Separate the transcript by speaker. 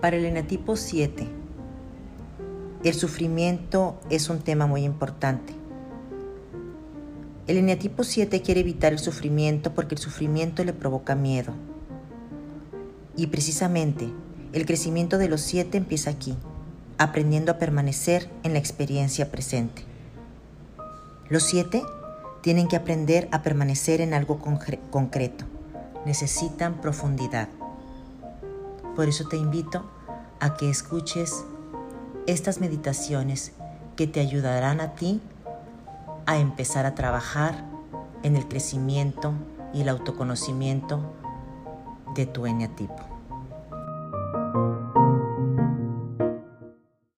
Speaker 1: Para el eneatipo 7, el sufrimiento es un tema muy importante. El eneatipo 7 quiere evitar el sufrimiento porque el sufrimiento le provoca miedo. Y precisamente el crecimiento de los 7 empieza aquí, aprendiendo a permanecer en la experiencia presente. Los 7 tienen que aprender a permanecer en algo concreto. Necesitan profundidad. Por eso te invito a que escuches estas meditaciones que te ayudarán a ti a empezar a trabajar en el crecimiento y el autoconocimiento de tu eneatipo.